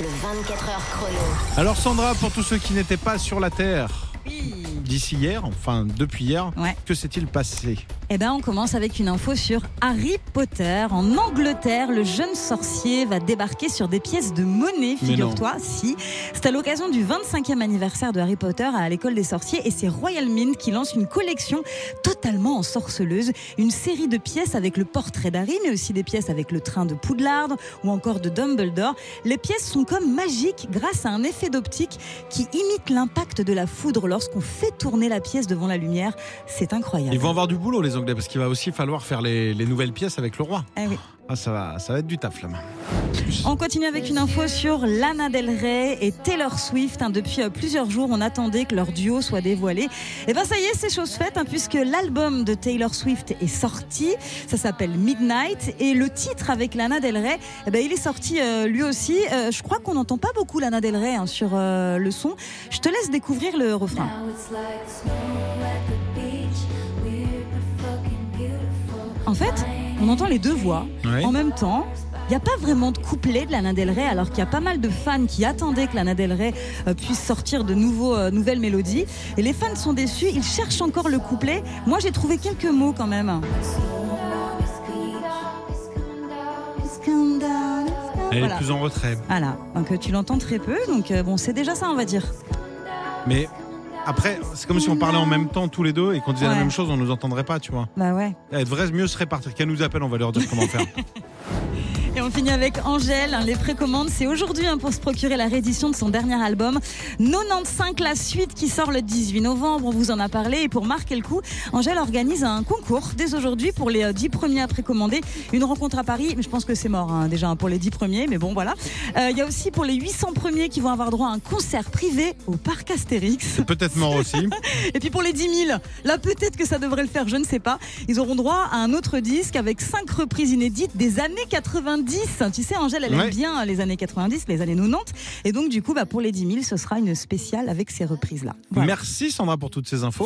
Le 24 heures chrono. Alors Sandra, pour tous ceux qui n'étaient pas sur la Terre d'ici hier, enfin depuis hier, Ouais. que s'est-il passé Eh ben, on commence avec une info sur Harry Potter. En Angleterre, le jeune sorcier va débarquer sur des pièces de monnaie, figure-toi. Si. C'est à l'occasion du 25e anniversaire de Harry Potter à l'école des sorciers et c'est Royal Mint qui lance une collection totalement ensorceleuse. Une série de pièces avec le portrait d'Harry, mais aussi des pièces avec le train de Poudlard ou encore de Dumbledore. Les pièces sont comme magiques grâce à un effet d'optique qui imite l'impact de la foudre lorsqu'on fait tourner la pièce devant la lumière. C'est incroyable. Ils vont avoir du boulot les Anglais parce qu'il va aussi falloir faire les, les nouvelles pièces avec le roi. Eh oui. Ah, ça va, ça va être du taf là. On continue avec une info sur Lana Del Rey et Taylor Swift. hein. Depuis euh, plusieurs jours, on attendait que leur duo soit dévoilé. Et ben ça y est, c'est chose faite hein, puisque l'album de Taylor Swift est sorti. Ça s'appelle Midnight et le titre avec Lana Del Rey, eh ben, il est sorti euh, lui aussi. Euh, je crois qu'on n'entend pas beaucoup Lana Del Rey hein, sur euh, le son. Je te laisse découvrir le refrain. En fait, on entend les deux voix en même temps. Il n'y a pas vraiment de couplet de Lana Del Rey, alors qu'il y a pas mal de fans qui attendaient que Lana Del Rey euh, puisse sortir de nouveaux, euh, nouvelles mélodies. Et les fans sont déçus, ils cherchent encore le couplet. Moi, j'ai trouvé quelques mots quand même. Elle est plus en retrait. Voilà, donc euh, tu l'entends très peu, donc euh, bon, c'est déjà ça, on va dire. Mais après, c'est comme si on parlait en même temps tous les deux et qu'on disait la même chose, on nous entendrait pas, tu vois. Bah ouais. Elle devrait mieux se répartir. Qu'elle nous appelle, on va leur dire comment faire. Et on finit avec Angèle. Les précommandes, c'est aujourd'hui hein, pour se procurer la réédition de son dernier album 95, la suite qui sort le 18 novembre. On vous en a parlé. Et pour marquer le coup, Angèle organise un concours dès aujourd'hui pour les euh, 10 premiers à précommander. Une rencontre à Paris. Mais je pense que c'est mort hein, déjà hein, pour les 10 premiers. Mais bon, voilà. Euh, Il y a aussi pour les 800 premiers qui vont avoir droit à un concert privé au parc Astérix. C'est peut-être mort aussi. Et puis pour les 10 000, là peut-être que ça devrait le faire, je ne sais pas. Ils auront droit à un autre disque avec cinq reprises inédites des années 90. Tu sais, Angèle, elle Ouais. aime bien les années 90, les années 90. Et donc du coup, bah, pour les 10 000, ce sera une spéciale avec ces reprises-là. Voilà. Merci Sandra pour toutes ces infos.